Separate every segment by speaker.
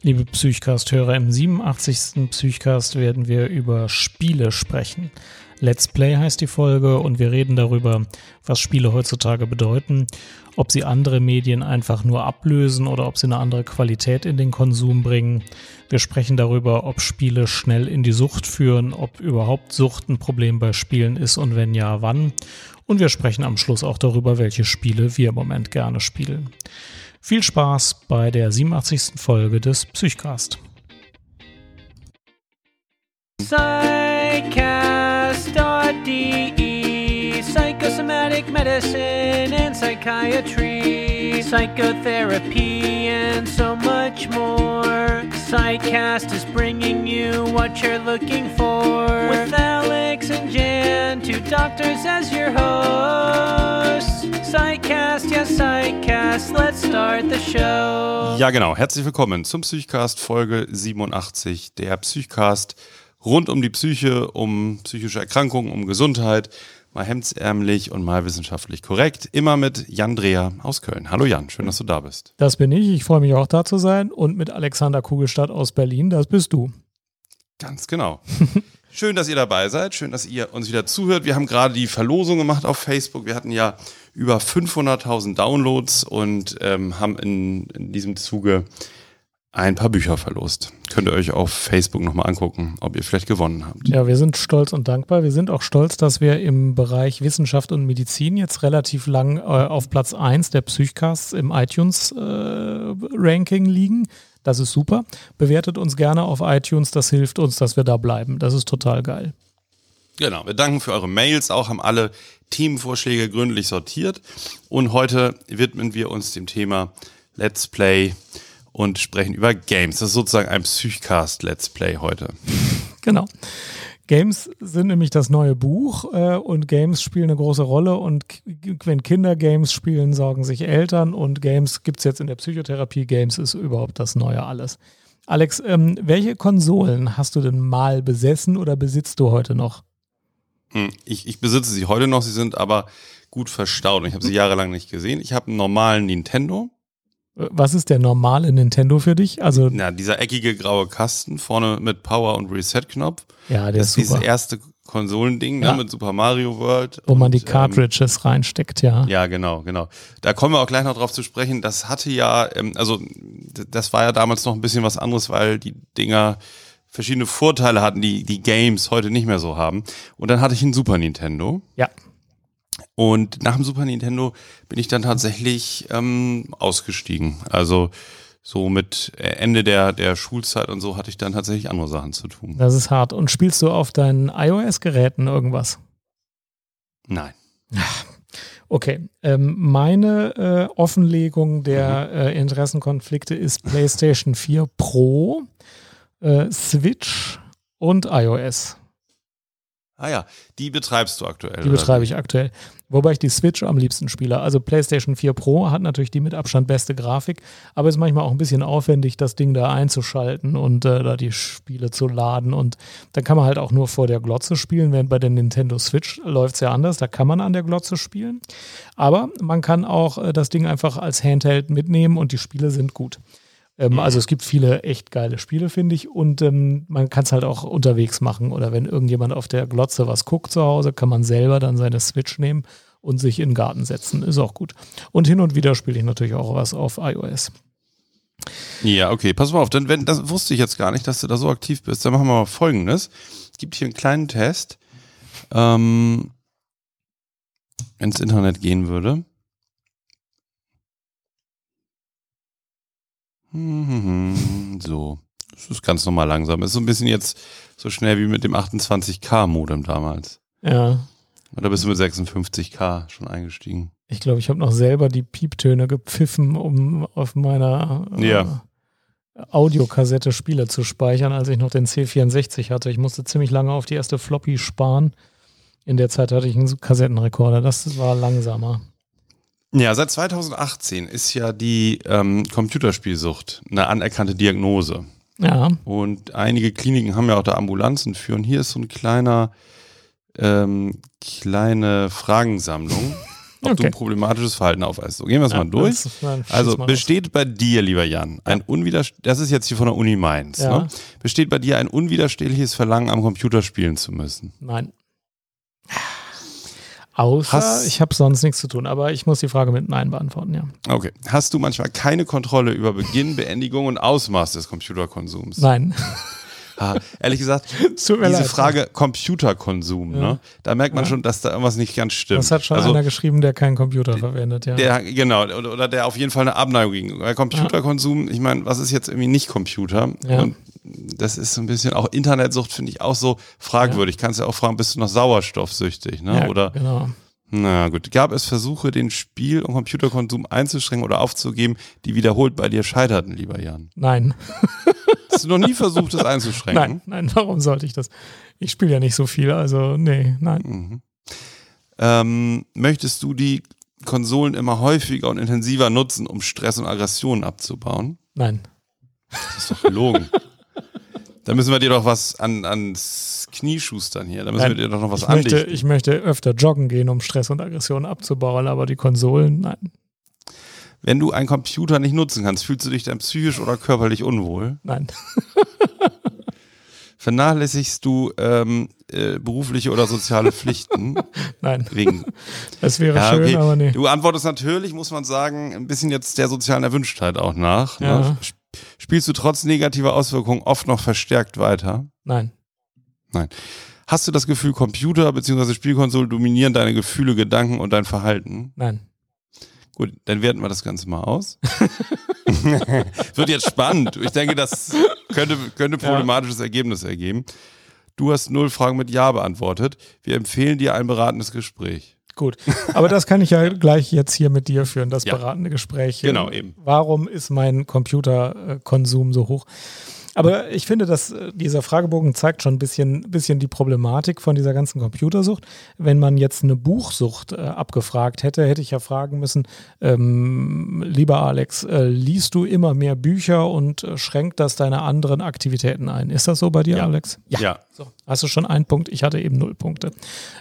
Speaker 1: Liebe Psychcast-Hörer, im 87. Psychcast werden wir über Spiele sprechen. Let's Play heißt die Folge und wir reden darüber, was Spiele heutzutage bedeuten, ob sie andere Medien einfach nur ablösen oder ob sie eine andere Qualität in den Konsum bringen. Wir sprechen darüber, ob Spiele schnell in die Sucht führen, ob überhaupt Sucht ein Problem bei Spielen ist und wenn ja, wann. Und wir sprechen am Schluss auch darüber, welche Spiele wir im Moment gerne spielen. Viel Spaß bei der 87. Folge des Psychcast.
Speaker 2: Psychcast.de Psychosomatic medicine and psychiatry, psychotherapy, and so much more. Psychcast is bringing you what you're looking for. With Alex and Jan, two doctors as your hosts. Psychcast, yes, Psychcast, let's start the show.
Speaker 3: Ja, genau. Herzlich willkommen zum Psychcast Folge 87. Der Psychcast rund um die Psyche, um psychische Erkrankungen, um Gesundheit. Mal hemdsärmlich und mal wissenschaftlich korrekt. Immer mit Jan Dreher aus Köln. Hallo Jan, schön, dass du da bist.
Speaker 1: Das bin ich. Ich freue mich auch da zu sein. Und mit Alexander Kugelstadt aus Berlin. Das bist du.
Speaker 3: Ganz genau. Schön, dass ihr dabei seid. Schön, dass ihr uns wieder zuhört. Wir haben gerade die Verlosung gemacht auf Facebook. Wir hatten ja über 500.000 Downloads und ähm, haben in, in diesem Zuge ein paar Bücher verlost. Könnt ihr euch auf Facebook nochmal angucken, ob ihr vielleicht gewonnen habt.
Speaker 1: Ja, wir sind stolz und dankbar. Wir sind auch stolz, dass wir im Bereich Wissenschaft und Medizin jetzt relativ lang äh, auf Platz 1 der Psychcasts im iTunes-Ranking äh, liegen. Das ist super. Bewertet uns gerne auf iTunes, das hilft uns, dass wir da bleiben. Das ist total geil.
Speaker 3: Genau, wir danken für eure Mails, auch haben alle Themenvorschläge gründlich sortiert. Und heute widmen wir uns dem Thema Let's Play und sprechen über Games. Das ist sozusagen ein Psychcast Let's Play heute.
Speaker 1: Genau. Games sind nämlich das neue Buch äh, und Games spielen eine große Rolle und wenn Kinder Games spielen, sorgen sich Eltern und Games gibt es jetzt in der Psychotherapie. Games ist überhaupt das neue alles. Alex, ähm, welche Konsolen hast du denn mal besessen oder besitzt du heute noch?
Speaker 3: Hm, ich, ich besitze sie heute noch, sie sind aber gut verstaut. Ich habe sie jahrelang nicht gesehen. Ich habe einen normalen Nintendo.
Speaker 1: Was ist der normale Nintendo für dich? Also
Speaker 3: Na, dieser eckige graue Kasten vorne mit Power und Reset-Knopf.
Speaker 1: Ja, der
Speaker 3: das
Speaker 1: ist super.
Speaker 3: dieses erste Konsolending
Speaker 1: Ja.
Speaker 3: ne, mit Super Mario World.
Speaker 1: wo man
Speaker 3: und,
Speaker 1: die Cartridges reinsteckt, ja.
Speaker 3: Ähm, ja, genau, genau. Da kommen wir auch gleich noch drauf zu sprechen. Das hatte ja, ähm, also das war ja damals noch ein bisschen was anderes, weil die Dinger verschiedene Vorteile hatten, die die Games heute nicht mehr so haben. Und dann hatte ich einen Super Nintendo.
Speaker 1: Ja.
Speaker 3: Und nach dem Super Nintendo bin ich dann tatsächlich ähm, ausgestiegen. Also so mit äh, Ende der, der Schulzeit und so hatte ich dann tatsächlich andere Sachen zu tun.
Speaker 1: Das ist hart. Und spielst du auf deinen iOS-Geräten irgendwas?
Speaker 3: Nein.
Speaker 1: Okay, ähm, meine äh, Offenlegung der
Speaker 3: Mhm.
Speaker 1: äh, Interessenkonflikte ist PlayStation 4 Pro, äh, Switch und iOS.
Speaker 3: Ah ja, die betreibst du aktuell.
Speaker 1: Die betreibe ich aktuell. Wobei ich die Switch am liebsten spiele. Also PlayStation 4 Pro hat natürlich die mit Abstand beste Grafik, aber ist manchmal auch ein bisschen aufwendig, das Ding da einzuschalten und äh, da die Spiele zu laden. Und dann kann man halt auch nur vor der Glotze spielen, während bei der Nintendo Switch läuft es ja anders. Da kann man an der Glotze spielen. Aber man kann auch äh, das Ding einfach als Handheld mitnehmen und die Spiele sind gut. Ähm, also es gibt viele echt geile Spiele, finde ich. Und ähm, man kann es halt auch unterwegs machen. Oder wenn irgendjemand auf der Glotze was guckt zu Hause, kann man selber dann seine Switch nehmen und sich in den Garten setzen. Ist auch gut. Und hin und wieder spiele ich natürlich auch was auf iOS.
Speaker 3: Ja, okay, pass mal auf, denn wenn, das wusste ich jetzt gar nicht, dass du da so aktiv bist. Dann machen wir mal folgendes. Es gibt hier einen kleinen Test. Ähm, ins Internet gehen würde. So. Das ist ganz normal langsam. Ist so ein bisschen jetzt so schnell wie mit dem 28K-Modem damals.
Speaker 1: Ja.
Speaker 3: Oder bist du mit 56K schon eingestiegen?
Speaker 1: Ich glaube, ich habe noch selber die Pieptöne gepfiffen, um auf meiner äh,
Speaker 3: Ja.
Speaker 1: Audiokassette Spiele zu speichern, als ich noch den C64 hatte. Ich musste ziemlich lange auf die erste Floppy sparen. In der Zeit hatte ich einen Kassettenrekorder. Das war langsamer.
Speaker 3: Ja, seit 2018 ist ja die ähm, Computerspielsucht eine anerkannte Diagnose.
Speaker 1: Ja,
Speaker 3: Und einige Kliniken haben ja auch da Ambulanzen für. Und hier ist so ein kleiner, ähm, kleine Fragensammlung. ob du
Speaker 1: Okay.
Speaker 3: ein problematisches Verhalten aufweist. So, gehen wir es
Speaker 1: Ja,
Speaker 3: mal durch.
Speaker 1: schieß
Speaker 3: Also
Speaker 1: mal
Speaker 3: besteht bei dir, lieber Jan, ein unwiderst das ist jetzt hier von der Uni Mainz,
Speaker 1: Ja.
Speaker 3: ne? besteht bei dir ein unwiderstehliches Verlangen, am Computer spielen zu müssen?
Speaker 1: Nein. Außer
Speaker 3: Hast-
Speaker 1: ich habe sonst nichts zu tun, aber ich muss die Frage mit Nein beantworten, ja.
Speaker 3: Okay. Hast du manchmal keine Kontrolle über Beginn, Beendigung und Ausmaß des Computerkonsums?
Speaker 1: Nein.
Speaker 3: Ah, ehrlich gesagt, diese
Speaker 1: leid.
Speaker 3: Frage Computerkonsum,
Speaker 1: Ja.
Speaker 3: ne? da merkt man
Speaker 1: Ja.
Speaker 3: schon, dass da irgendwas nicht ganz stimmt.
Speaker 1: Das hat schon
Speaker 3: also,
Speaker 1: einer geschrieben, der keinen Computer verwendet, ja.
Speaker 3: der, genau, oder, oder der auf jeden Fall eine Abneigung gegen. Weil Computerkonsum, ich meine, was ist jetzt irgendwie nicht Computer?
Speaker 1: Ja.
Speaker 3: Und das ist so ein bisschen, auch Internetsucht finde ich auch so fragwürdig. Kannst ja auch fragen, bist du noch sauerstoffsüchtig? Ne?
Speaker 1: ja,
Speaker 3: Oder,
Speaker 1: genau.
Speaker 3: na gut, gab es Versuche, den Spiel- und Computerkonsum einzuschränken oder aufzugeben, die wiederholt bei dir scheiterten, lieber Jan?
Speaker 1: Nein.
Speaker 3: Hast du noch nie versucht, das einzuschränken?
Speaker 1: Nein, nein, warum sollte ich das? Ich spiele ja nicht so viel, also nee, nein.
Speaker 3: Mhm. Ähm, möchtest du die Konsolen immer häufiger und intensiver nutzen, um Stress und Aggressionen abzubauen?
Speaker 1: Nein.
Speaker 3: Das ist doch gelogen. da müssen wir dir doch was an, ans Knie schustern hier. Da müssen
Speaker 1: Nein,
Speaker 3: wir dir doch noch was
Speaker 1: Ich möchte,
Speaker 3: andichten.
Speaker 1: ich möchte öfter joggen gehen, um Stress und Aggression abzubauen, aber die Konsolen, nein,
Speaker 3: Wenn du einen Computer nicht nutzen kannst, fühlst du dich dann psychisch oder körperlich unwohl?
Speaker 1: nein.
Speaker 3: Vernachlässigst du ähm, äh, berufliche oder soziale Pflichten?
Speaker 1: Nein,
Speaker 3: Wegen
Speaker 1: das wäre
Speaker 3: Ja,
Speaker 1: schön,
Speaker 3: okay.
Speaker 1: aber nee.
Speaker 3: Du antwortest natürlich, muss man sagen, ein bisschen jetzt der sozialen Erwünschtheit auch nach.
Speaker 1: Ja.
Speaker 3: Ne? Sp- Spielst du trotz negativer Auswirkungen oft noch verstärkt weiter?
Speaker 1: Nein,
Speaker 3: Hast du das Gefühl, Computer bzw. Spielkonsolen dominieren deine Gefühle, Gedanken und dein Verhalten?
Speaker 1: nein.
Speaker 3: Gut, dann werten wir das Ganze mal aus. Wird jetzt spannend. Ich denke, das könnte, könnte problematisches Ergebnis ergeben. Du hast null Fragen mit Ja beantwortet. Wir empfehlen dir ein beratendes Gespräch.
Speaker 1: Gut. Aber das kann ich ja gleich jetzt hier mit dir führen, das
Speaker 3: Ja.
Speaker 1: beratende Gespräch.
Speaker 3: Genau, eben.
Speaker 1: Warum ist mein Computerkonsum so hoch? Aber ich finde, dass äh, dieser Fragebogen zeigt schon ein bisschen, bisschen die Problematik von dieser ganzen Computersucht. Wenn man jetzt eine Buchsucht äh, abgefragt hätte, hätte ich ja fragen müssen, ähm, lieber Alex, äh, liest du immer mehr Bücher und äh, schränkt das deine anderen Aktivitäten ein? Ist das so bei dir,
Speaker 3: Ja.
Speaker 1: Alex?
Speaker 3: Ja.
Speaker 1: So, hast du schon einen Punkt? Ich hatte eben null Punkte.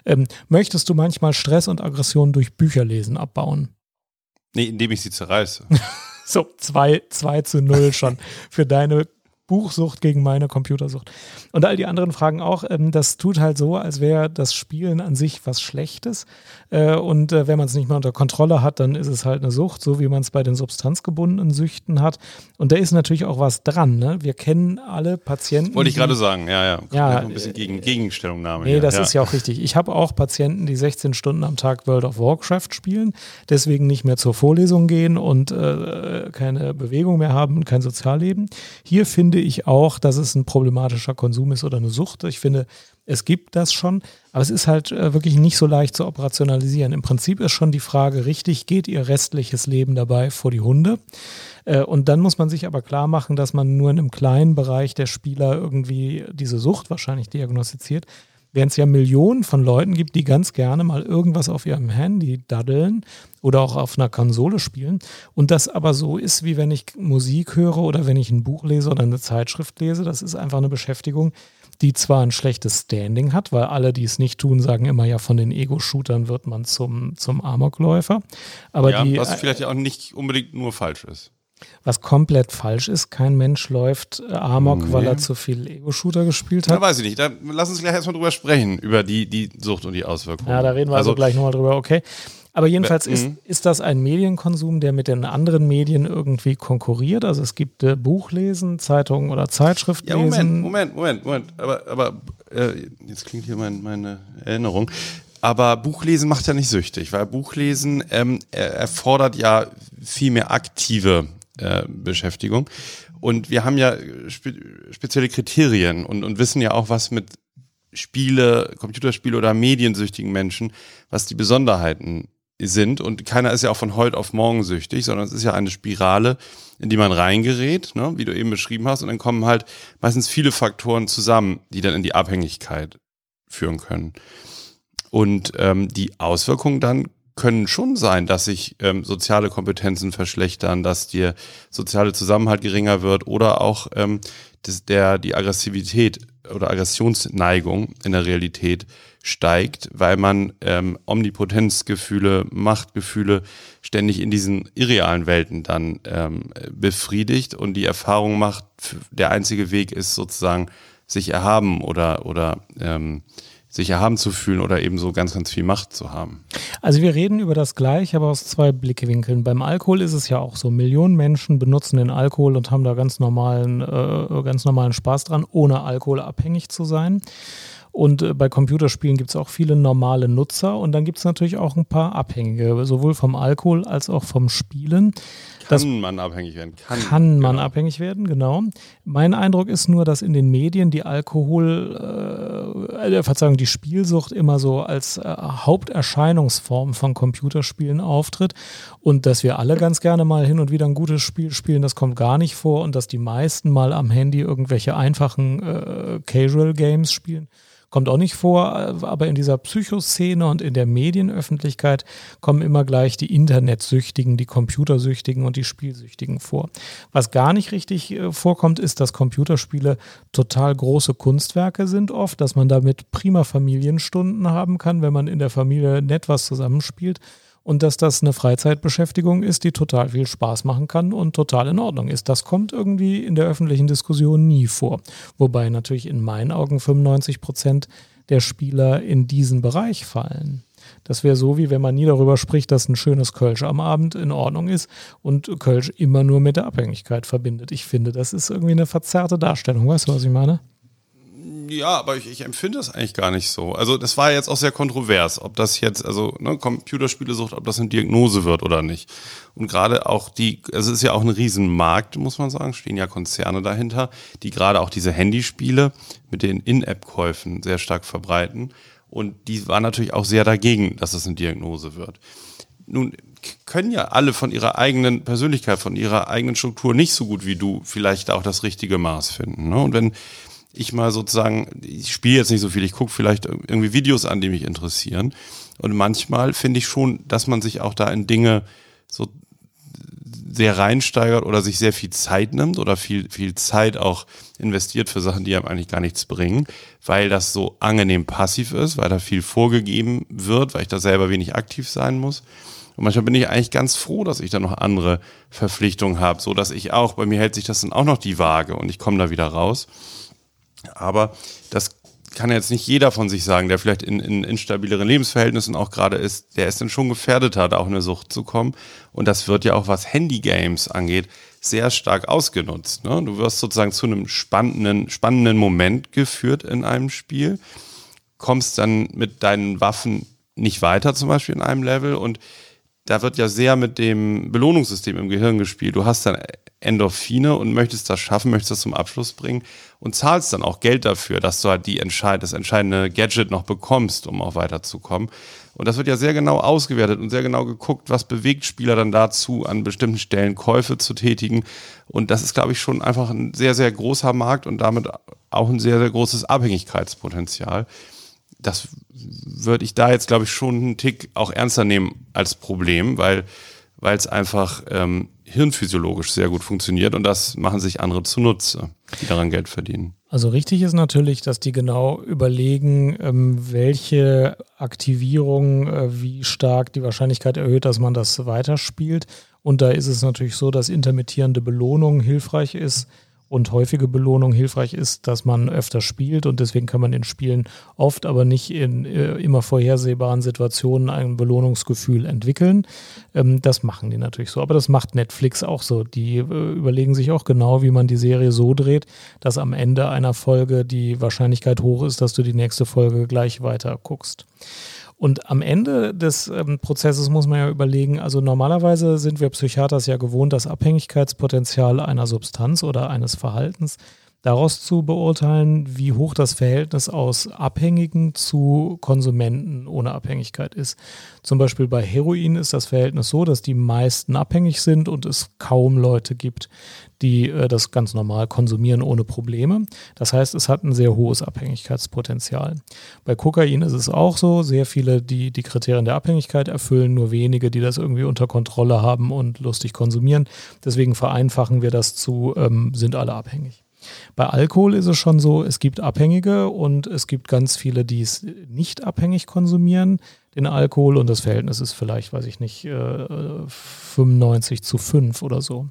Speaker 1: Ähm, möchtest du manchmal Stress und Aggression durch Bücherlesen abbauen?
Speaker 3: Nee, indem ich sie zerreiße.
Speaker 1: So, zwei, zwei zu null schon für deine Buchsucht gegen meine Computersucht. Und all die anderen Fragen auch. Ähm, das tut halt so, als wäre das Spielen an sich was Schlechtes. Äh, und äh, wenn man es nicht mehr unter Kontrolle hat, dann ist es halt eine Sucht, so wie man es bei den substanzgebundenen Süchten hat. Und da ist natürlich auch was dran. Ne? Wir kennen alle Patienten.
Speaker 3: Wollte ich gerade sagen, ja, ja.
Speaker 1: Ja,
Speaker 3: ein bisschen gegen, Gegenstellungnahme.
Speaker 1: Nee,
Speaker 3: hier.
Speaker 1: das ist ja auch richtig. Ich habe auch Patienten, die 16 Stunden am Tag World of Warcraft spielen, deswegen nicht mehr zur Vorlesung gehen und äh, keine Bewegung mehr haben und kein Sozialleben. Hier finde ich auch, dass es ein problematischer Konsum ist oder eine Sucht. Ich finde, es gibt das schon, aber es ist halt äh, wirklich nicht so leicht zu operationalisieren. Im Prinzip ist schon die Frage richtig, geht ihr restliches Leben dabei vor die Hunde? Äh, Und dann muss man sich aber klar machen, dass man nur in einem kleinen Bereich der Spieler irgendwie diese Sucht wahrscheinlich diagnostiziert. Während es ja Millionen von Leuten gibt, die ganz gerne mal irgendwas auf ihrem Handy daddeln oder auch auf einer Konsole spielen. Und das aber so ist, wie wenn ich Musik höre oder wenn ich ein Buch lese oder eine Zeitschrift lese. Das ist einfach eine Beschäftigung, die zwar ein schlechtes Standing hat, weil alle, die es nicht tun, sagen immer ja, von den Ego-Shootern wird man zum, zum Amokläufer. Aber
Speaker 3: ja,
Speaker 1: die,
Speaker 3: was vielleicht ja auch nicht unbedingt nur falsch ist.
Speaker 1: Was komplett falsch ist, kein Mensch läuft äh, Amok, weil
Speaker 3: Nee.
Speaker 1: er zu viel Ego-Shooter gespielt
Speaker 3: Da
Speaker 1: hat.
Speaker 3: weiß ich nicht. Da, lass uns gleich erstmal drüber sprechen, über die, die Sucht und die Auswirkungen.
Speaker 1: Ja, da reden wir also, gleich nochmal drüber, okay. Aber jedenfalls
Speaker 3: Mhm.
Speaker 1: ist, ist das ein Medienkonsum, der mit den anderen Medien irgendwie konkurriert. Also es gibt äh, Buchlesen, Zeitungen oder
Speaker 3: Ja,
Speaker 1: Zeitschriftlesen.
Speaker 3: Moment, Moment, Moment, Moment. Aber, aber äh, jetzt klingt hier mein, meine Erinnerung. Aber Buchlesen macht ja nicht süchtig, weil Buchlesen ähm, er- erfordert ja viel mehr aktive äh, Beschäftigung. Und wir haben ja spe spezielle Kriterien und, und wissen ja auch, was mit Spiele, Computerspiele oder mediensüchtigen Menschen, was die Besonderheiten sind. Und keiner ist ja auch von heute auf morgen süchtig, sondern es ist ja eine Spirale, in die man reingerät, ne, wie du eben beschrieben hast. Und dann kommen halt meistens viele Faktoren zusammen, die dann in die Abhängigkeit führen können. Und ähm, die Auswirkungen dann können schon sein, dass sich ähm, soziale Kompetenzen verschlechtern, dass dir soziale Zusammenhalt geringer wird oder auch ähm, das, der, die Aggressivität oder Aggressionsneigung in der Realität steigt, weil man ähm, Omnipotenzgefühle, Machtgefühle ständig in diesen irrealen Welten dann ähm, befriedigt und die Erfahrung macht, der einzige Weg ist sozusagen sich erhaben oder, oder ähm, sich erhaben zu fühlen oder eben so ganz, ganz viel Macht zu haben.
Speaker 1: Also wir reden über das Gleiche, aber aus zwei Blickwinkeln. Beim Alkohol ist es ja auch so, Millionen Menschen benutzen den Alkohol und haben da ganz normalen, äh, ganz normalen Spaß dran, ohne Alkohol abhängig zu sein. Und äh, bei Computerspielen gibt es auch viele normale Nutzer und dann gibt es natürlich auch ein paar Abhängige, sowohl vom Alkohol als auch vom Spielen.
Speaker 3: Kann das man abhängig werden?
Speaker 1: Kann, kann man genau. abhängig werden, genau. Mein Eindruck ist nur, dass in den Medien die Alkohol, äh, äh, Verzeihung, die Spielsucht immer so als äh, Haupterscheinungsform von Computerspielen auftritt und dass wir alle ganz gerne mal hin und wieder ein gutes Spiel spielen, das kommt gar nicht vor und dass die meisten mal am Handy irgendwelche einfachen äh, Casual Games spielen kommt auch nicht vor, aber in dieser Psychoszene und in der Medienöffentlichkeit kommen immer gleich die Internetsüchtigen, die Computersüchtigen und die Spielsüchtigen vor. Was gar nicht richtig äh, vorkommt, ist, dass Computerspiele total große Kunstwerke sind oft, dass man damit prima Familienstunden haben kann, wenn man in der Familie nett was zusammenspielt und dass das eine Freizeitbeschäftigung ist, die total viel Spaß machen kann und total in Ordnung ist. Das kommt irgendwie in der öffentlichen Diskussion nie vor. Wobei natürlich in meinen Augen 95 Prozent der Spieler in diesen Bereich fallen. Das wäre so, wie wenn man nie darüber spricht, dass ein schönes Kölsch am Abend in Ordnung ist und Kölsch immer nur mit der Abhängigkeit verbindet. Ich finde, das ist irgendwie eine verzerrte Darstellung. Weißt du, was ich meine?
Speaker 3: Ja, aber ich, ich, empfinde das eigentlich gar nicht so. Also das war jetzt auch sehr kontrovers, ob das jetzt, also ne, Computerspielesucht, ob das eine Diagnose wird oder nicht. Und gerade auch die, also es ist ja auch ein Riesenmarkt, muss man sagen, stehen ja Konzerne dahinter, die gerade auch diese Handyspiele mit den In-App-Käufen sehr stark verbreiten. Und die waren natürlich auch sehr dagegen, dass es eine Diagnose wird. Nun können ja alle von ihrer eigenen Persönlichkeit, von ihrer eigenen Struktur nicht so gut wie du vielleicht auch das richtige Maß finden. Ne? Und wenn ich mal sozusagen, ich spiele jetzt nicht so viel, ich gucke vielleicht irgendwie Videos an, die mich interessieren. Und manchmal finde ich schon, dass man sich auch da in Dinge so sehr reinsteigert oder sich sehr viel Zeit nimmt oder viel, viel Zeit auch investiert für Sachen, die einem eigentlich gar nichts bringen, weil das so angenehm passiv ist, weil da viel vorgegeben wird, weil ich da selber wenig aktiv sein muss. Und manchmal bin ich eigentlich ganz froh, dass ich da noch andere Verpflichtungen habe, so dass ich auch, bei mir hält sich das dann auch noch die Waage und ich komme da wieder raus. Aber das kann jetzt nicht jeder von sich sagen, der vielleicht in, in instabileren Lebensverhältnissen auch gerade ist, der ist dann schon gefährdet hat, auch in eine Sucht zu kommen. Und das wird ja auch, was Handygames angeht, sehr stark ausgenutzt. Ne? Du wirst sozusagen zu einem spannenden, spannenden Moment geführt in einem Spiel, kommst dann mit deinen Waffen nicht weiter, zum Beispiel in einem Level und da wird ja sehr mit dem Belohnungssystem im Gehirn gespielt. Du hast dann Endorphine und möchtest das schaffen, möchtest das zum Abschluss bringen und zahlst dann auch Geld dafür, dass du halt die entscheid das entscheidende Gadget noch bekommst, um auch weiterzukommen. Und das wird ja sehr genau ausgewertet und sehr genau geguckt, was bewegt Spieler dann dazu, an bestimmten Stellen Käufe zu tätigen. Und das ist, glaube ich, schon einfach ein sehr, sehr großer Markt und damit auch ein sehr, sehr großes Abhängigkeitspotenzial. Das würde ich da jetzt, glaube ich, schon einen Tick auch ernster nehmen als Problem, weil es einfach ähm, hirnphysiologisch sehr gut funktioniert und das machen sich andere zunutze, die daran Geld verdienen.
Speaker 1: Also richtig ist natürlich, dass die genau überlegen, ähm, welche Aktivierung, äh, wie stark die Wahrscheinlichkeit erhöht, dass man das weiterspielt. Und da ist es natürlich so, dass intermittierende Belohnung hilfreich ist und häufige Belohnung hilfreich ist, dass man öfter spielt und deswegen kann man in Spielen oft, aber nicht in äh, immer vorhersehbaren Situationen ein Belohnungsgefühl entwickeln. Ähm, das machen die natürlich so, aber das macht Netflix auch so. Die äh, überlegen sich auch genau, wie man die Serie so dreht, dass am Ende einer Folge die Wahrscheinlichkeit hoch ist, dass du die nächste Folge gleich weiter guckst. Und am Ende des ähm, Prozesses muss man ja überlegen, also normalerweise sind wir Psychiaters ja gewohnt, das Abhängigkeitspotenzial einer Substanz oder eines Verhaltens daraus zu beurteilen, wie hoch das Verhältnis aus Abhängigen zu Konsumenten ohne Abhängigkeit ist. Zum Beispiel bei Heroin ist das Verhältnis so, dass die meisten abhängig sind und es kaum Leute gibt, die äh, das ganz normal konsumieren ohne Probleme. Das heißt, es hat ein sehr hohes Abhängigkeitspotenzial. Bei Kokain ist es auch so, sehr viele, die die Kriterien der Abhängigkeit erfüllen, nur wenige, die das irgendwie unter Kontrolle haben und lustig konsumieren. Deswegen vereinfachen wir das zu, ähm, sind alle abhängig. Bei Alkohol ist es schon so, es gibt Abhängige und es gibt ganz viele, die es nicht abhängig konsumieren, den Alkohol und das Verhältnis ist vielleicht, weiß ich nicht, 95 äh, zu 5 oder so.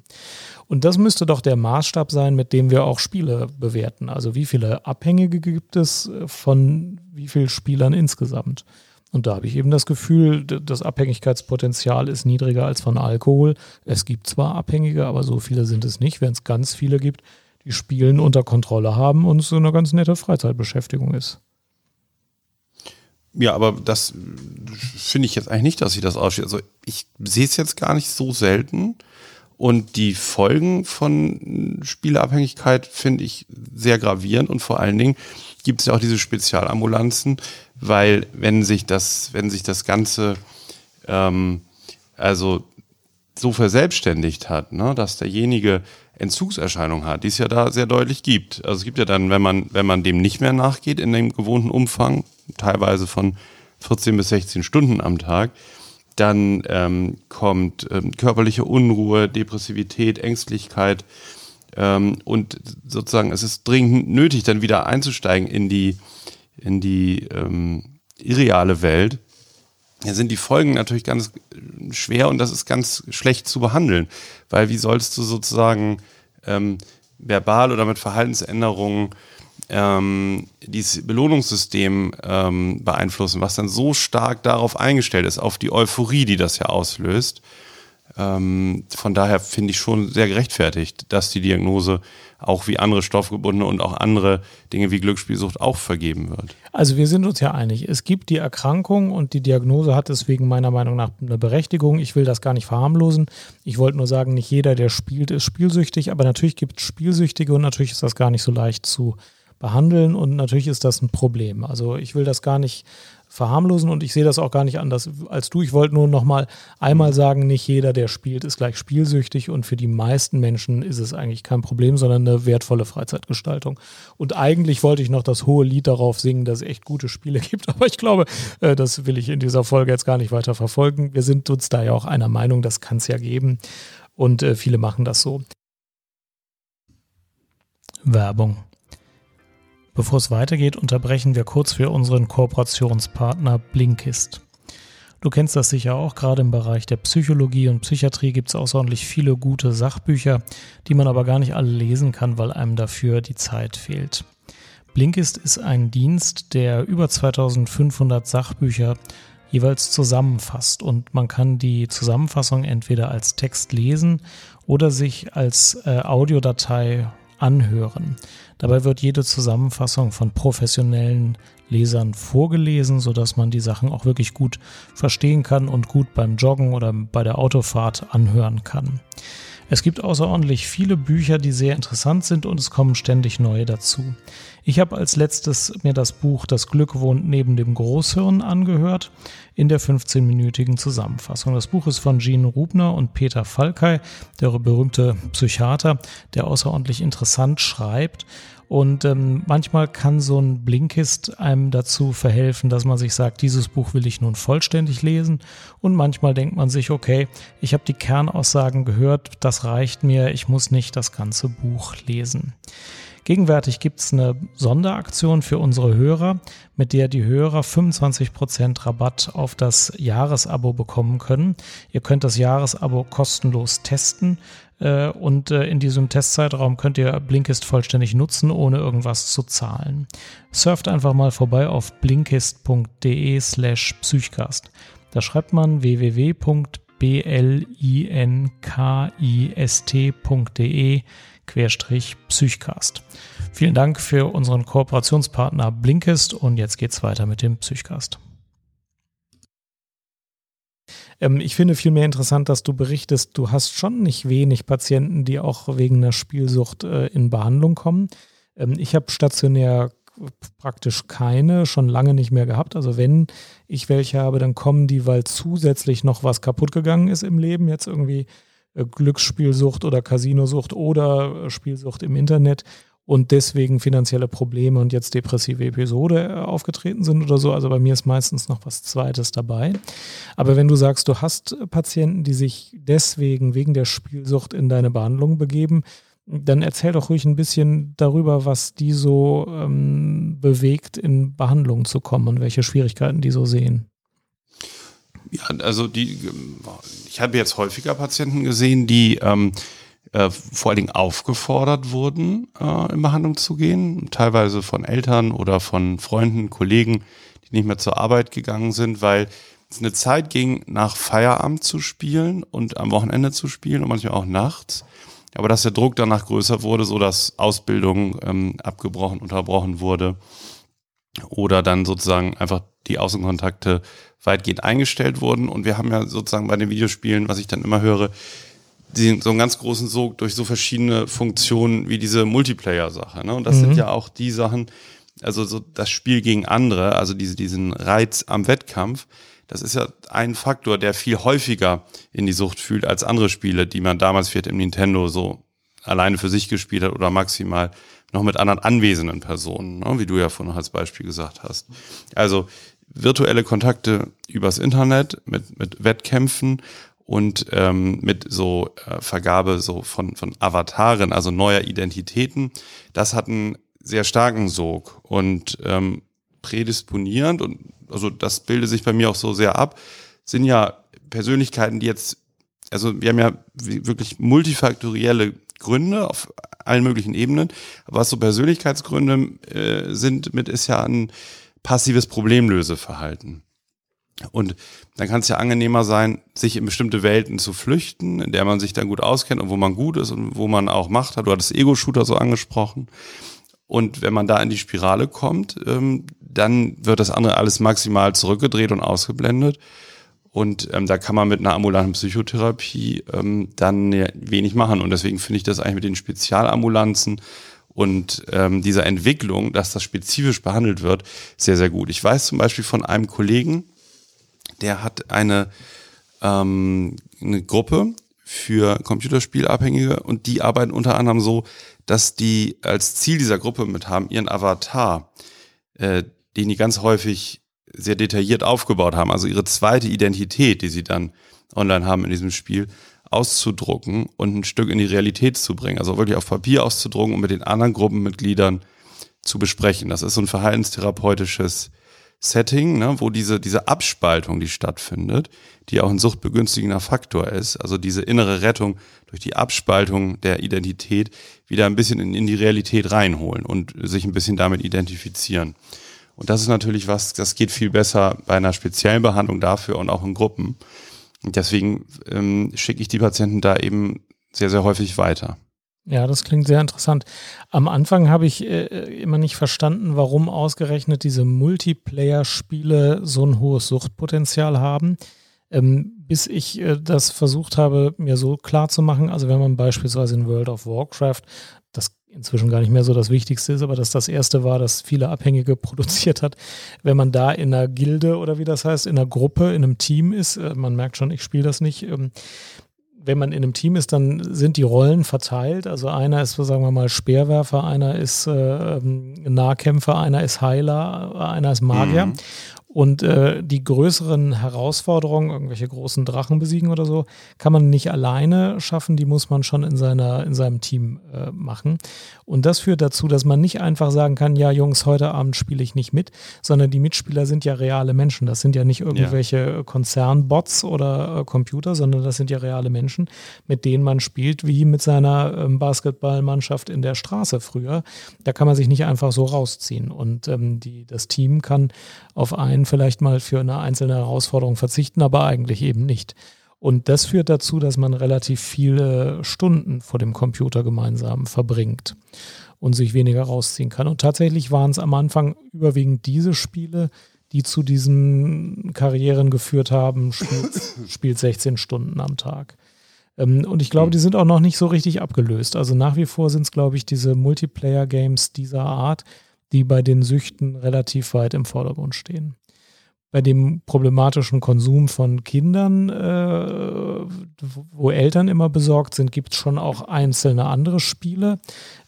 Speaker 1: Und das müsste doch der Maßstab sein, mit dem wir auch Spiele bewerten. Also wie viele Abhängige gibt es von wie vielen Spielern insgesamt? Und da habe ich eben das Gefühl, das Abhängigkeitspotenzial ist niedriger als von Alkohol. Es gibt zwar Abhängige, aber so viele sind es nicht. Wenn es ganz viele gibt, die Spielen unter Kontrolle haben und es so eine ganz nette Freizeitbeschäftigung ist.
Speaker 3: Ja, aber das finde ich jetzt eigentlich nicht, dass sich das aussteht. Also ich sehe es jetzt gar nicht so selten. Und die Folgen von Spieleabhängigkeit finde ich sehr gravierend und vor allen Dingen gibt es ja auch diese Spezialambulanzen, weil wenn sich das, wenn sich das Ganze ähm, also so verselbstständigt hat, ne, dass derjenige Entzugserscheinungen hat, die es ja da sehr deutlich gibt. Also es gibt ja dann, wenn man, wenn man dem nicht mehr nachgeht in dem gewohnten Umfang, teilweise von 14 bis 16 Stunden am Tag, dann ähm, kommt ähm, körperliche Unruhe, Depressivität, Ängstlichkeit ähm, und sozusagen es ist dringend nötig, dann wieder einzusteigen in die, in die ähm, irreale Welt. Sind die Folgen natürlich ganz schwer und das ist ganz schlecht zu behandeln, weil wie sollst du sozusagen ähm, verbal oder mit Verhaltensänderungen ähm, dieses Belohnungssystem ähm, beeinflussen, was dann so stark darauf eingestellt ist, auf die Euphorie, die das ja auslöst. Ähm, von daher finde ich schon sehr gerechtfertigt, dass die Diagnose auch wie andere stoffgebundene und auch andere Dinge wie Glücksspielsucht auch vergeben wird.
Speaker 1: Also wir sind uns ja einig. Es gibt die Erkrankung und die Diagnose hat deswegen meiner Meinung nach eine Berechtigung. Ich will das gar nicht verharmlosen. Ich wollte nur sagen, nicht jeder, der spielt, ist spielsüchtig, aber natürlich gibt es Spielsüchtige und natürlich ist das gar nicht so leicht zu behandeln und natürlich ist das ein Problem. Also ich will das gar nicht verharmlosen und ich sehe das auch gar nicht anders als du. Ich wollte nur noch mal einmal sagen, nicht jeder, der spielt, ist gleich spielsüchtig und für die meisten Menschen ist es eigentlich kein Problem, sondern eine wertvolle Freizeitgestaltung. Und eigentlich wollte ich noch das hohe Lied darauf singen, dass es echt gute Spiele gibt, aber ich glaube, äh, das will ich in dieser Folge jetzt gar nicht weiter verfolgen. Wir sind uns da ja auch einer Meinung, das kann es ja geben und äh, viele machen das so. Werbung. Bevor es weitergeht, unterbrechen wir kurz für unseren Kooperationspartner Blinkist. Du kennst das sicher auch, gerade im Bereich der Psychologie und Psychiatrie gibt es außerordentlich viele gute Sachbücher, die man aber gar nicht alle lesen kann, weil einem dafür die Zeit fehlt. Blinkist ist ein Dienst, der über 2500 Sachbücher jeweils zusammenfasst und man kann die Zusammenfassung entweder als Text lesen oder sich als äh, Audiodatei anhören. Dabei wird jede Zusammenfassung von professionellen Lesern vorgelesen, sodass man die Sachen auch wirklich gut verstehen kann und gut beim Joggen oder bei der Autofahrt anhören kann. Es gibt außerordentlich viele Bücher, die sehr interessant sind und es kommen ständig neue dazu. Ich habe als letztes mir das Buch Das Glück wohnt neben dem Großhirn angehört in der 15-minütigen Zusammenfassung. Das Buch ist von Jean Rubner und Peter Falkei, der berühmte Psychiater, der außerordentlich interessant schreibt und ähm, manchmal kann so ein Blinkist einem dazu verhelfen, dass man sich sagt, dieses Buch will ich nun vollständig lesen. Und manchmal denkt man sich, okay, ich habe die Kernaussagen gehört, das reicht mir, ich muss nicht das ganze Buch lesen. Gegenwärtig gibt es eine Sonderaktion für unsere Hörer, mit der die Hörer 25% Rabatt auf das Jahresabo bekommen können. Ihr könnt das Jahresabo kostenlos testen äh, und äh, in diesem Testzeitraum könnt ihr Blinkist vollständig nutzen, ohne irgendwas zu zahlen. Surft einfach mal vorbei auf blinkist.de slash psychcast. Da schreibt man www.blinkist.de Psychcast. Vielen Dank für unseren Kooperationspartner Blinkist und jetzt geht's weiter mit dem Psychcast. Ähm, ich finde vielmehr interessant, dass du berichtest, du hast schon nicht wenig Patienten, die auch wegen einer Spielsucht äh, in Behandlung kommen. Ähm, ich habe stationär praktisch keine, schon lange nicht mehr gehabt. Also wenn ich welche habe, dann kommen die, weil zusätzlich noch was kaputt gegangen ist im Leben, jetzt irgendwie Glücksspielsucht oder Casinosucht oder äh, Spielsucht im Internet und deswegen finanzielle Probleme und jetzt depressive Episode äh, aufgetreten sind oder so. Also bei mir ist meistens noch was Zweites dabei. Aber wenn du sagst, du hast Patienten, die sich deswegen wegen der Spielsucht in deine Behandlung begeben, dann erzähl doch ruhig ein bisschen darüber, was die so ähm, bewegt, in Behandlung zu kommen und welche Schwierigkeiten die so sehen.
Speaker 3: Ja, also die, ich habe jetzt häufiger Patienten gesehen, die ähm, äh, vor allen Dingen aufgefordert wurden, äh, in Behandlung zu gehen, teilweise von Eltern oder von Freunden, Kollegen, die nicht mehr zur Arbeit gegangen sind, weil es eine Zeit ging, nach Feierabend zu spielen und am Wochenende zu spielen und manchmal auch nachts. Aber dass der Druck danach größer wurde, so dass Ausbildung ähm, abgebrochen, unterbrochen wurde oder dann sozusagen einfach die Außenkontakte weitgehend eingestellt wurden. Und wir haben ja sozusagen bei den Videospielen, was ich dann immer höre, die, so einen ganz großen Sog durch so verschiedene Funktionen wie diese Multiplayer-Sache. Ne? Und das mhm. sind ja auch die Sachen, also so das Spiel gegen andere, also diese, diesen Reiz am Wettkampf, das ist ja ein Faktor, der viel häufiger in die Sucht fühlt als andere Spiele, die man damals vielleicht im Nintendo so alleine für sich gespielt hat oder maximal noch mit anderen anwesenden Personen, ne? wie du ja vorhin als Beispiel gesagt hast. Also virtuelle Kontakte übers Internet mit, mit Wettkämpfen und ähm, mit so äh, Vergabe so von, von Avataren, also neuer Identitäten, das hat einen sehr starken Sog und ähm, prädisponierend und also das bildet sich bei mir auch so sehr ab, sind ja Persönlichkeiten, die jetzt, also wir haben ja wirklich multifaktorielle Gründe auf allen möglichen Ebenen, was so Persönlichkeitsgründe äh, sind mit, ist ja ein passives Problemlöseverhalten. Und dann kann es ja angenehmer sein, sich in bestimmte Welten zu flüchten, in der man sich dann gut auskennt und wo man gut ist und wo man auch Macht hat. Du hattest Ego-Shooter so angesprochen. Und wenn man da in die Spirale kommt, ähm, dann wird das andere alles maximal zurückgedreht und ausgeblendet. Und ähm, da kann man mit einer ambulanten Psychotherapie ähm, dann wenig machen. Und deswegen finde ich das eigentlich mit den Spezialambulanzen und ähm, dieser Entwicklung, dass das spezifisch behandelt wird, sehr, sehr gut. Ich weiß zum Beispiel von einem Kollegen, der hat eine, ähm, eine Gruppe für Computerspielabhängige und die arbeiten unter anderem so, dass die als Ziel dieser Gruppe mit haben, ihren Avatar, äh, den die ganz häufig sehr detailliert aufgebaut haben, also ihre zweite Identität, die sie dann online haben in diesem Spiel, auszudrucken und ein Stück in die Realität zu bringen. Also wirklich auf Papier auszudrucken und mit den anderen Gruppenmitgliedern zu besprechen. Das ist so ein verhaltenstherapeutisches Setting, ne, wo diese, diese Abspaltung, die stattfindet, die auch ein suchtbegünstigender Faktor ist, also diese innere Rettung durch die Abspaltung der Identität wieder ein bisschen in, in die Realität reinholen und sich ein bisschen damit identifizieren. Und das ist natürlich was, das geht viel besser bei einer speziellen Behandlung dafür und auch in Gruppen. Und deswegen ähm, schicke ich die Patienten da eben sehr, sehr häufig weiter.
Speaker 1: Ja, das klingt sehr interessant. Am Anfang habe ich äh, immer nicht verstanden, warum ausgerechnet diese Multiplayer-Spiele so ein hohes Suchtpotenzial haben. Ähm, bis ich äh, das versucht habe, mir so klar zu machen, also wenn man beispielsweise in World of Warcraft, inzwischen gar nicht mehr so das Wichtigste ist, aber dass das erste war, das viele Abhängige produziert hat, wenn man da in einer Gilde oder wie das heißt, in einer Gruppe, in einem Team ist, äh, man merkt schon, ich spiele das nicht, ähm, wenn man in einem Team ist, dann sind die Rollen verteilt. Also einer ist, sagen wir mal, Speerwerfer, einer ist äh, Nahkämpfer, einer ist Heiler, einer ist Magier. Mhm. Und äh, die größeren Herausforderungen, irgendwelche großen Drachen besiegen oder so, kann man nicht alleine schaffen, die muss man schon in, seiner, in seinem Team äh, machen. Und das führt dazu, dass man nicht einfach sagen kann, ja Jungs, heute Abend spiele ich nicht mit, sondern die Mitspieler sind ja reale Menschen. Das sind ja nicht irgendwelche ja. Konzernbots oder äh, Computer, sondern das sind ja reale Menschen, mit denen man spielt, wie mit seiner ähm, Basketballmannschaft in der Straße früher. Da kann man sich nicht einfach so rausziehen. Und ähm, die, das Team kann auf einen vielleicht mal für eine einzelne Herausforderung verzichten, aber eigentlich eben nicht. Und das führt dazu, dass man relativ viele Stunden vor dem Computer gemeinsam verbringt und sich weniger rausziehen kann. Und tatsächlich waren es am Anfang überwiegend diese Spiele, die zu diesen Karrieren geführt haben, spielt, spielt 16 Stunden am Tag. Ähm, und ich glaube, die sind auch noch nicht so richtig abgelöst. Also nach wie vor sind es, glaube ich, diese Multiplayer-Games dieser Art, die bei den Süchten relativ weit im Vordergrund stehen. Bei dem problematischen Konsum von Kindern, äh, wo Eltern immer besorgt sind, gibt es schon auch einzelne andere Spiele.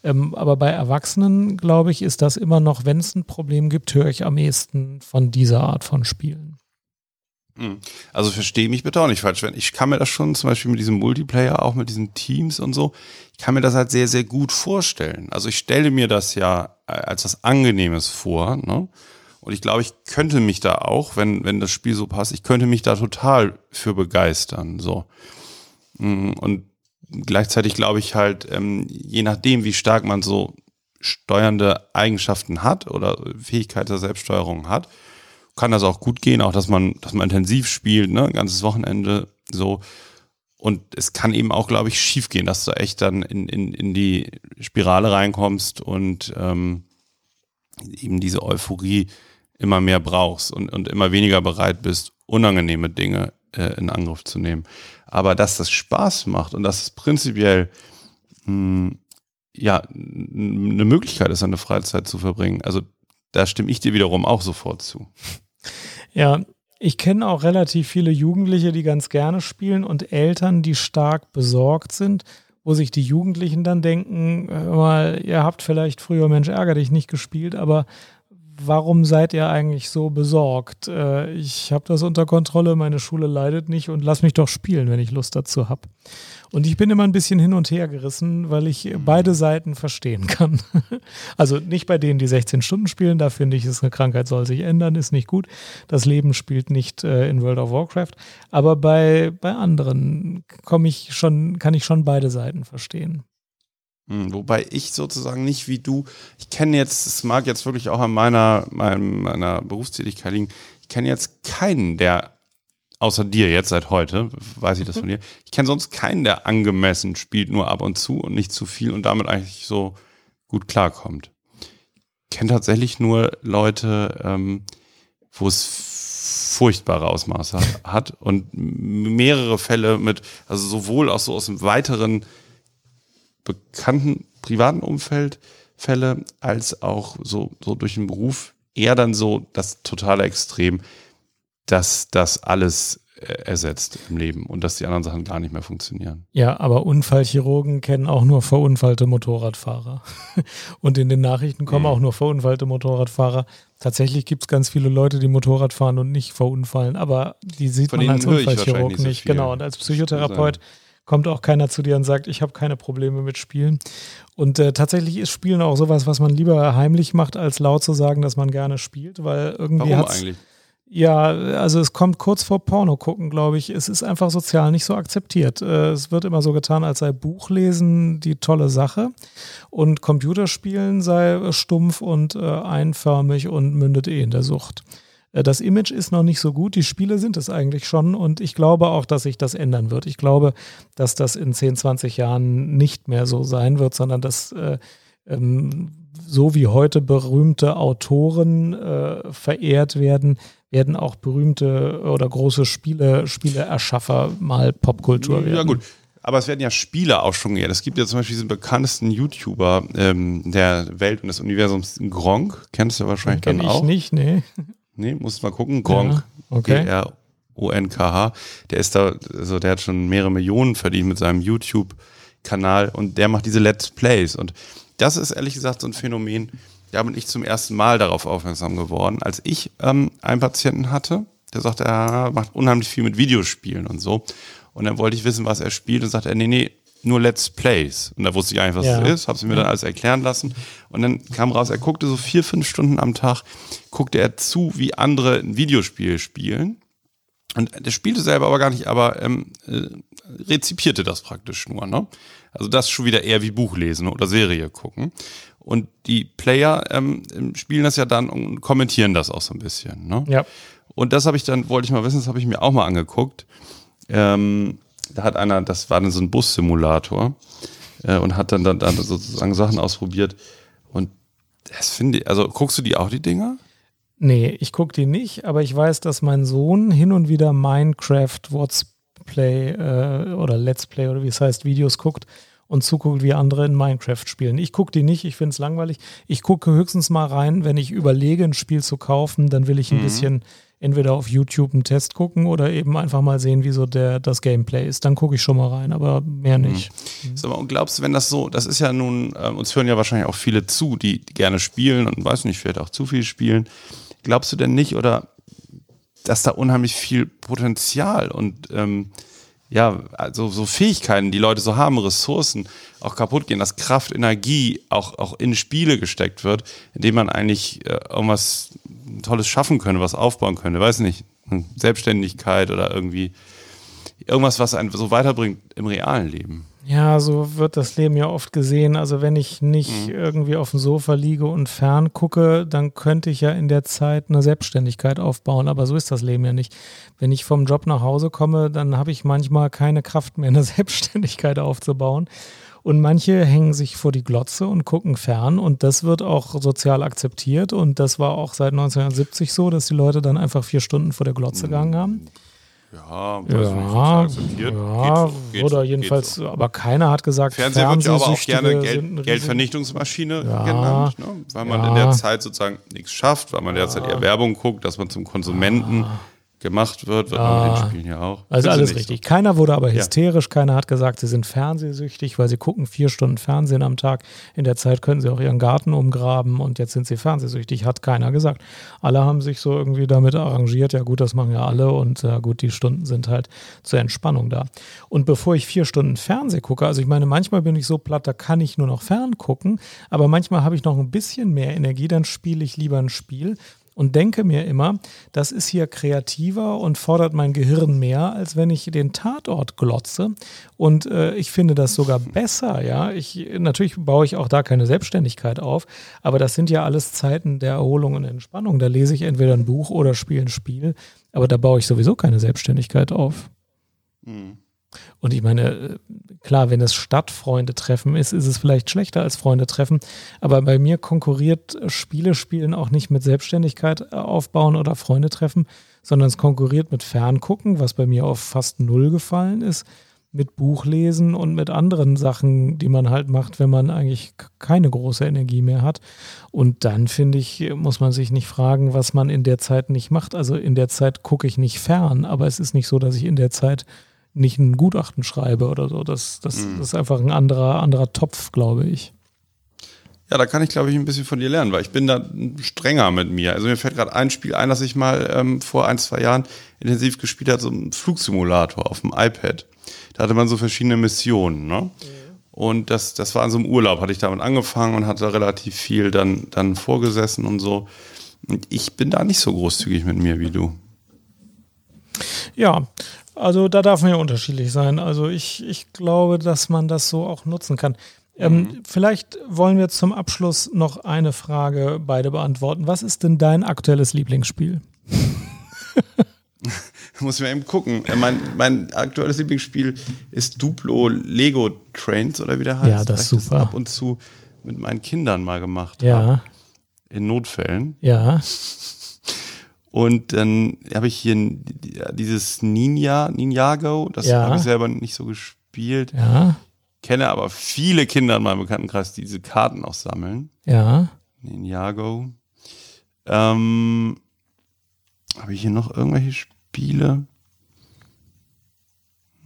Speaker 1: Ähm, aber bei Erwachsenen, glaube ich, ist das immer noch, wenn es ein Problem gibt, höre ich am ehesten von dieser Art von Spielen.
Speaker 3: Hm. Also verstehe mich bitte auch nicht falsch. Ich kann mir das schon zum Beispiel mit diesem Multiplayer, auch mit diesen Teams und so, ich kann mir das halt sehr, sehr gut vorstellen. Also ich stelle mir das ja als was Angenehmes vor, ne? Und ich glaube, ich könnte mich da auch, wenn, wenn das Spiel so passt, ich könnte mich da total für begeistern. So. Mm, und gleichzeitig glaube ich halt, ähm, je nachdem, wie stark man so steuernde Eigenschaften hat oder Fähigkeit der Selbststeuerung hat, kann das auch gut gehen, auch dass man, dass man intensiv spielt, ne, ein ganzes Wochenende so. Und es kann eben auch, glaube ich, schief gehen, dass du echt dann in, in, in die Spirale reinkommst und ähm, eben diese Euphorie immer mehr brauchst und, und immer weniger bereit bist, unangenehme Dinge äh, in Angriff zu nehmen. Aber dass das Spaß macht und dass es prinzipiell mh, hm, ja eine Möglichkeit ist, eine Freizeit zu verbringen, also da stimme ich dir wiederum auch sofort zu.
Speaker 1: Ja, ich kenne auch relativ viele Jugendliche, die ganz gerne spielen und Eltern, die stark besorgt sind, wo sich die Jugendlichen dann denken, mal, ihr habt vielleicht früher Mensch ärger dich nicht gespielt, aber warum seid ihr eigentlich so besorgt? Äh, ich habe das unter Kontrolle, meine Schule leidet nicht und lass mich doch spielen, wenn ich Lust dazu habe. Und ich bin immer ein bisschen hin und her gerissen, weil ich beide Seiten verstehen kann. also nicht bei denen, die 16 Stunden spielen, da finde ich, ist eine Krankheit, soll sich ändern, ist nicht gut. Das Leben spielt nicht äh, in World of Warcraft. Aber bei, bei anderen komme ich schon, kann ich schon beide Seiten verstehen.
Speaker 3: Hm, wobei ich sozusagen nicht wie du, ich kenne jetzt, es mag jetzt wirklich auch an meiner, meiner Berufstätigkeit liegen, ich kenne jetzt keinen, der, außer dir jetzt seit heute, weiß ich das von dir, ich kenne sonst keinen, der angemessen spielt, nur ab und zu und nicht zu viel und damit eigentlich so gut klarkommt. Ich kenne tatsächlich nur Leute, ähm, wo es furchtbare Ausmaße hat und mehrere Fälle mit, also sowohl auch so aus dem weiteren bekannten privaten Umfeld Fälle als auch so, so durch den Beruf eher dann so das totale Extrem, dass das alles äh, ersetzt im Leben und dass die anderen Sachen gar nicht mehr funktionieren.
Speaker 1: Ja, aber Unfallchirurgen kennen auch nur verunfallte Motorradfahrer. und in den Nachrichten kommen mhm. auch nur verunfallte Motorradfahrer. Tatsächlich gibt es ganz viele Leute, die Motorrad fahren und nicht verunfallen, aber die sieht Von man als Unfallchirurg nicht. nicht. Genau, und als Psychotherapeut kommt auch keiner zu dir und sagt, ich habe keine Probleme mit Spielen. Und äh, tatsächlich ist Spielen auch sowas, was man lieber heimlich macht, als laut zu sagen, dass man gerne spielt, weil irgendwie
Speaker 3: Warum eigentlich?
Speaker 1: Ja, also es kommt kurz vor Porno gucken, glaube ich. Es ist einfach sozial nicht so akzeptiert. Äh, es wird immer so getan, als sei Buchlesen die tolle Sache und Computerspielen sei stumpf und äh, einförmig und mündet eh in der Sucht. Äh, das Image ist noch nicht so gut, die Spiele sind es eigentlich schon und ich glaube auch, dass sich das ändern wird. Ich glaube, dass das in 10, 20 Jahren nicht mehr so sein wird, sondern dass äh, ähm, so wie heute berühmte Autoren äh, verehrt werden, werden auch berühmte oder große Spiele, Spieleerschaffer mal Popkultur werden.
Speaker 3: Ja gut, aber es werden ja Spiele auch schon geehrt. Es gibt ja zum Beispiel diesen bekanntesten YouTuber ähm, der Welt und des Universums, Gronk. Kennst du wahrscheinlich Den dann auch?
Speaker 1: ich nicht, nee.
Speaker 3: Nee, muss mal gucken. Gronk. Ja,
Speaker 1: okay.
Speaker 3: G-R-O-N-K-H. Der ist da, also der hat schon mehrere Millionen verdient mit seinem YouTube-Kanal und der macht diese Let's Plays. Und das ist ehrlich gesagt so ein Phänomen, da bin ich zum ersten Mal darauf aufmerksam geworden, als ich ähm, einen Patienten hatte, der sagte, er macht unheimlich viel mit Videospielen und so. Und dann wollte ich wissen, was er spielt und sagte er, nee, nee, nur Let's Plays. Und da wusste ich eigentlich, was ja. das ist, habe sie mir dann alles erklären lassen. Und dann kam raus, er guckte so vier, fünf Stunden am Tag, guckte er zu, wie andere ein Videospiel spielen. Und der spielte selber aber gar nicht, aber ähm, äh, rezipierte das praktisch nur. Ne? Also das schon wieder eher wie Buch lesen oder Serie gucken. Und die Player ähm, spielen das ja dann und kommentieren das auch so ein bisschen. Ne?
Speaker 1: Ja.
Speaker 3: Und das habe ich dann, wollte ich mal wissen, das habe ich mir auch mal angeguckt. Ähm, da hat einer, das war dann so ein Bussimulator äh, und hat dann, dann, dann sozusagen Sachen ausprobiert. Und das finde ich, also guckst du die auch, die Dinger?
Speaker 1: Nee, ich gucke die nicht, aber ich weiß, dass mein Sohn hin und wieder Minecraft What's Play äh, oder Let's Play oder wie es heißt, Videos guckt und zuguckt, wie andere in Minecraft spielen. Ich gucke die nicht, ich finde es langweilig. Ich gucke höchstens mal rein, wenn ich überlege, ein Spiel zu kaufen, dann will ich ein
Speaker 3: Mhm.
Speaker 1: bisschen entweder auf YouTube einen Test gucken oder eben einfach mal sehen, wie so der, das Gameplay ist. Dann gucke ich schon mal rein, aber mehr
Speaker 3: Mhm.
Speaker 1: nicht.
Speaker 3: Sag mal, und glaubst du, wenn das so, das ist ja nun, ähm, uns hören ja wahrscheinlich auch viele zu, die gerne spielen und weiß nicht, vielleicht auch zu viel spielen. Glaubst du denn nicht oder dass da unheimlich viel Potenzial und ähm, ja, also so Fähigkeiten, die Leute so haben, Ressourcen auch kaputt gehen, dass Kraft, Energie auch, auch in Spiele gesteckt wird, indem man eigentlich äh, irgendwas Tolles schaffen könnte, was aufbauen könnte, weiß nicht, Selbstständigkeit oder irgendwie irgendwas, was einen so weiterbringt im realen Leben.
Speaker 1: Ja, so wird das Leben ja oft gesehen. Also wenn ich nicht
Speaker 3: Mhm.
Speaker 1: irgendwie auf dem Sofa liege und fern gucke, dann könnte ich ja in der Zeit eine Selbstständigkeit aufbauen. Aber so ist das Leben ja nicht. Wenn ich vom Job nach Hause komme, dann habe ich manchmal keine Kraft mehr, eine Selbstständigkeit aufzubauen. Und manche hängen sich vor die Glotze und gucken fern und das wird auch sozial akzeptiert und das war auch seit 1970 so, dass die Leute dann einfach vier Stunden vor der Glotze gegangen haben.
Speaker 3: Ja,
Speaker 1: Ja,
Speaker 3: akzeptiert.
Speaker 1: ja
Speaker 3: Geht
Speaker 1: oder jedenfalls,
Speaker 3: so.
Speaker 1: aber keiner hat gesagt,
Speaker 3: Fernseher wird ja aber auch gerne Geld, Geldvernichtungsmaschine
Speaker 1: Ja.
Speaker 3: genannt, ne? weil man in der Zeit sozusagen nichts schafft, weil man derzeit eher Werbung guckt, dass man zum Konsumenten gemacht wird, wird man mit den Spielen ja auch.
Speaker 1: Also alles richtig. Keiner wurde aber hysterisch, keiner hat gesagt, sie sind fernsehsüchtig, weil sie gucken vier Stunden Fernsehen am Tag. In der Zeit können sie auch ihren Garten umgraben und jetzt sind sie fernsehsüchtig, hat keiner gesagt. Alle haben sich so irgendwie damit arrangiert, ja gut, das machen ja alle und ja gut, die Stunden sind halt zur Entspannung da. Und bevor ich vier Stunden Fernseh gucke, also ich meine, manchmal bin ich so platt, da kann ich nur noch fern gucken, aber manchmal habe ich noch ein bisschen mehr Energie, dann spiele ich lieber ein Spiel und denke mir immer, das ist hier kreativer und fordert mein Gehirn mehr, als wenn ich den Tatort glotze. Und äh, ich finde das sogar besser, ja. Ich, natürlich baue ich auch da keine Selbstständigkeit auf, aber das sind ja alles Zeiten der Erholung und Entspannung. Da lese ich entweder ein Buch oder spiele ein Spiel, aber da baue ich sowieso keine Selbstständigkeit auf. Und ich meine, äh, klar, wenn es Stadtfreunde-Treffen ist, ist es vielleicht schlechter als Freunde-Treffen. Aber bei mir konkurriert äh, Spiele spielen auch nicht mit Selbstständigkeit äh, aufbauen oder Freunde treffen, sondern es konkurriert mit Ferngucken, was bei mir auf fast null gefallen ist, mit Buchlesen und mit anderen Sachen, die man halt macht, wenn man eigentlich keine große Energie mehr hat. Und dann finde ich, muss man sich nicht fragen, was man in der Zeit nicht macht. Also in der Zeit gucke ich nicht fern, aber es ist nicht so, dass ich in der Zeit nicht ein Gutachten schreibe oder so. Das, das, das ist einfach ein anderer, anderer Topf, glaube ich.
Speaker 3: Ja, da kann ich, glaube ich, ein bisschen von dir lernen, weil ich bin da strenger mit mir. Also mir fällt gerade ein Spiel ein, das ich mal ähm, vor ein, zwei Jahren intensiv gespielt habe, so ein Flugsimulator auf dem iPad. Da hatte man so verschiedene Missionen, ne? Und das, das war an so einem Urlaub, hatte ich damit angefangen und hatte relativ viel dann, dann vorgesessen und so. Und ich bin da nicht so großzügig mit mir wie du.
Speaker 1: Ja, also da darf man ja unterschiedlich sein. Also ich, ich glaube, dass man das so auch nutzen kann. Ähm, vielleicht wollen wir zum Abschluss noch eine Frage beide beantworten. Was ist denn dein aktuelles Lieblingsspiel?
Speaker 3: Muss ich mal eben gucken. Äh, Mein, mein aktuelles Lieblingsspiel ist Duplo Lego Trains oder wie der heißt.
Speaker 1: Ja, das ist super.
Speaker 3: ab und zu mit meinen Kindern mal gemacht
Speaker 1: Ja,
Speaker 3: habe. In Notfällen.
Speaker 1: ja,
Speaker 3: Und dann habe ich hier dieses Ninja, Ninjago, das
Speaker 1: Ja.
Speaker 3: habe ich selber nicht so gespielt.
Speaker 1: ja,
Speaker 3: Kenne aber viele Kinder in meinem Bekanntenkreis, die diese Karten auch sammeln.
Speaker 1: ja.
Speaker 3: Ninjago. Ähm, habe ich hier noch irgendwelche Spiele?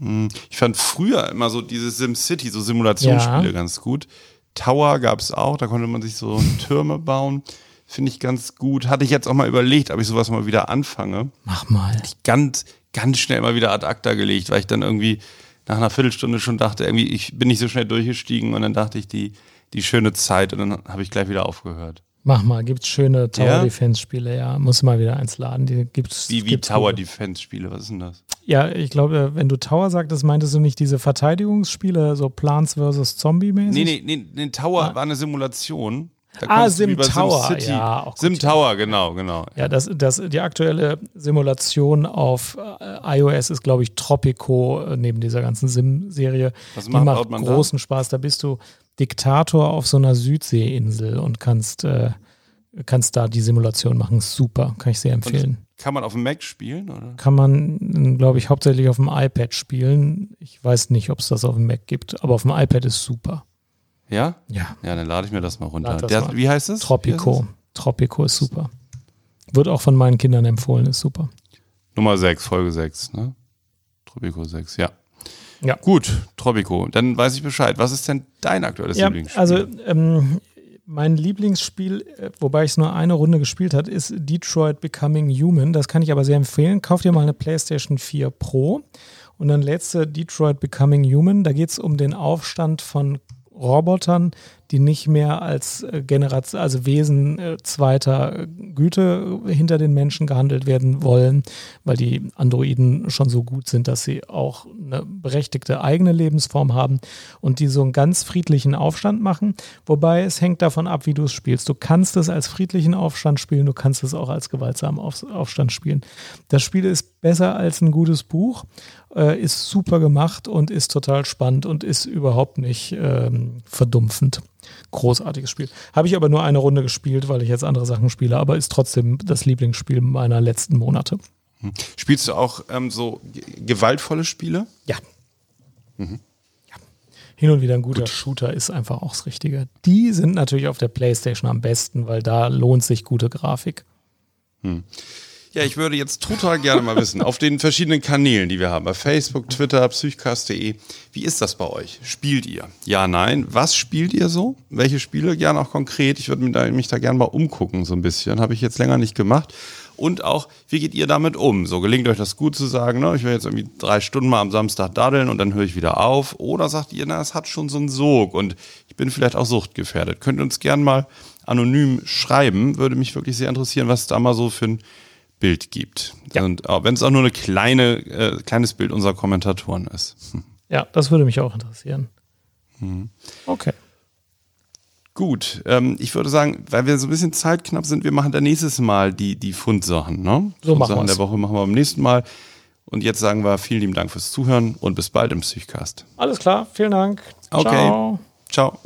Speaker 3: Hm, Ich fand früher immer so diese SimCity, so Simulationsspiele
Speaker 1: Ja.
Speaker 3: ganz gut. Tower gab es auch, da konnte man sich so Türme bauen. Finde ich ganz gut. Hatte ich jetzt auch mal überlegt, ob ich sowas mal wieder anfange.
Speaker 1: Mach mal.
Speaker 3: Ganz, ganz schnell mal wieder ad acta gelegt, weil ich dann irgendwie nach einer Viertelstunde schon dachte, irgendwie, ich bin nicht so schnell durchgestiegen und dann dachte ich, die, die schöne Zeit und dann habe ich gleich wieder aufgehört.
Speaker 1: Mach mal, gibt's schöne Tower
Speaker 3: Ja?
Speaker 1: Defense Spiele, ja. Muss mal wieder eins laden. Die gibt's.
Speaker 3: Wie, wie
Speaker 1: gibt's
Speaker 3: Tower
Speaker 1: gute.
Speaker 3: Defense Spiele, was ist denn das?
Speaker 1: Ja, ich glaube, wenn du Tower sagtest, meintest du nicht diese Verteidigungsspiele, so Plants vs. Zombie-mäßig?
Speaker 3: Nee, nee, nee, nee Tower war eine Simulation. Da
Speaker 1: Ah, Sim Tower,
Speaker 3: SimCity-
Speaker 1: ja, gut,
Speaker 3: Sim
Speaker 1: ja.
Speaker 3: Tower, genau, genau.
Speaker 1: Ja, das, das, die aktuelle Simulation auf äh, iOS ist, glaube ich, Tropico äh, neben dieser ganzen Sim-Serie. Die
Speaker 3: macht-
Speaker 1: macht
Speaker 3: baut man da?
Speaker 1: großen Spaß. Da bist du Diktator auf so einer Südseeinsel und kannst, äh, kannst da die Simulation machen. Super, kann ich sehr empfehlen.
Speaker 3: Kann man auf dem Mac spielen? Oder?
Speaker 1: Kann man, glaube ich, hauptsächlich auf dem iPad spielen. Ich weiß nicht, ob es das auf dem Mac gibt, aber auf dem iPad ist super.
Speaker 3: Ja?
Speaker 1: Ja.
Speaker 3: Ja, dann lade ich mir das mal runter.
Speaker 1: Das
Speaker 3: Der,
Speaker 1: mal.
Speaker 3: Wie heißt es?
Speaker 1: Tropico. Tropico ist super. Wird auch von meinen Kindern empfohlen, ist super.
Speaker 3: Nummer 6, Folge 6, ne? Tropico 6, ja.
Speaker 1: Ja.
Speaker 3: Gut, Tropico. Dann weiß ich Bescheid. Was ist denn dein aktuelles
Speaker 1: Ja,
Speaker 3: Lieblingsspiel?
Speaker 1: also ähm, mein Lieblingsspiel, äh, wobei ich es nur eine Runde gespielt habe, ist Detroit Becoming Human. Das kann ich aber sehr empfehlen. Kauf dir mal eine PlayStation 4 Pro und dann du Detroit Becoming Human. Da geht es um den Aufstand von Robotern, die nicht mehr als äh, Generation, also Wesen äh, zweiter äh, Güte hinter den Menschen gehandelt werden wollen, weil die Androiden schon so gut sind, dass sie auch eine berechtigte eigene Lebensform haben und die so einen ganz friedlichen Aufstand machen. Wobei es hängt davon ab, wie du es spielst. Du kannst es als friedlichen Aufstand spielen, du kannst es auch als gewaltsamen Auf Aufstand spielen. Das Spiel ist besser als ein gutes Buch, äh, ist super gemacht und ist total spannend und ist überhaupt nicht ähm, verdumpfend. Großartiges Spiel. Habe ich aber nur eine Runde gespielt, weil ich jetzt andere Sachen spiele, aber ist trotzdem das Lieblingsspiel meiner letzten Monate.
Speaker 3: Spielst du auch ähm, so ge- gewaltvolle Spiele?
Speaker 1: Ja. ja. Hin und wieder ein guter Shooter ist einfach auch das Richtige. Die sind natürlich auf der Playstation am besten, weil da lohnt sich gute Grafik.
Speaker 3: Ja, ich würde jetzt total gerne mal wissen, auf den verschiedenen Kanälen, die wir haben, bei Facebook, Twitter, psychcast.de, wie ist das bei euch? Spielt ihr? Ja, nein. Was spielt ihr so? Welche Spiele? Gerne auch konkret. Ich würde mich da, gerne mal umgucken, so ein bisschen. Habe ich jetzt länger nicht gemacht. Und auch, wie geht ihr damit um? So gelingt euch das gut zu sagen, ne? ich will jetzt irgendwie drei Stunden mal am Samstag daddeln und dann höre ich wieder auf. Oder sagt ihr, na, es hat schon so einen Sog und ich bin vielleicht auch suchtgefährdet. Könnt ihr uns gerne mal anonym schreiben. Würde mich wirklich sehr interessieren, was da mal so für ein Bild gibt.
Speaker 1: Ja.
Speaker 3: Und auch, wenn es auch nur ein kleine, äh, kleines Bild unserer Kommentatoren ist. Hm.
Speaker 1: Ja, das würde mich auch interessieren. Okay.
Speaker 3: Gut, ähm, ich würde sagen, weil wir so ein bisschen zeitknapp sind, wir machen dann nächstes Mal die, die Fundsachen. Ne?
Speaker 1: So machen
Speaker 3: Fundsachen
Speaker 1: wir's.
Speaker 3: der Woche machen wir beim nächsten Mal. Und jetzt sagen wir vielen lieben Dank fürs Zuhören und bis bald im Psychcast.
Speaker 1: Alles klar, vielen Dank.
Speaker 3: Okay.
Speaker 1: Ciao.
Speaker 3: Ciao.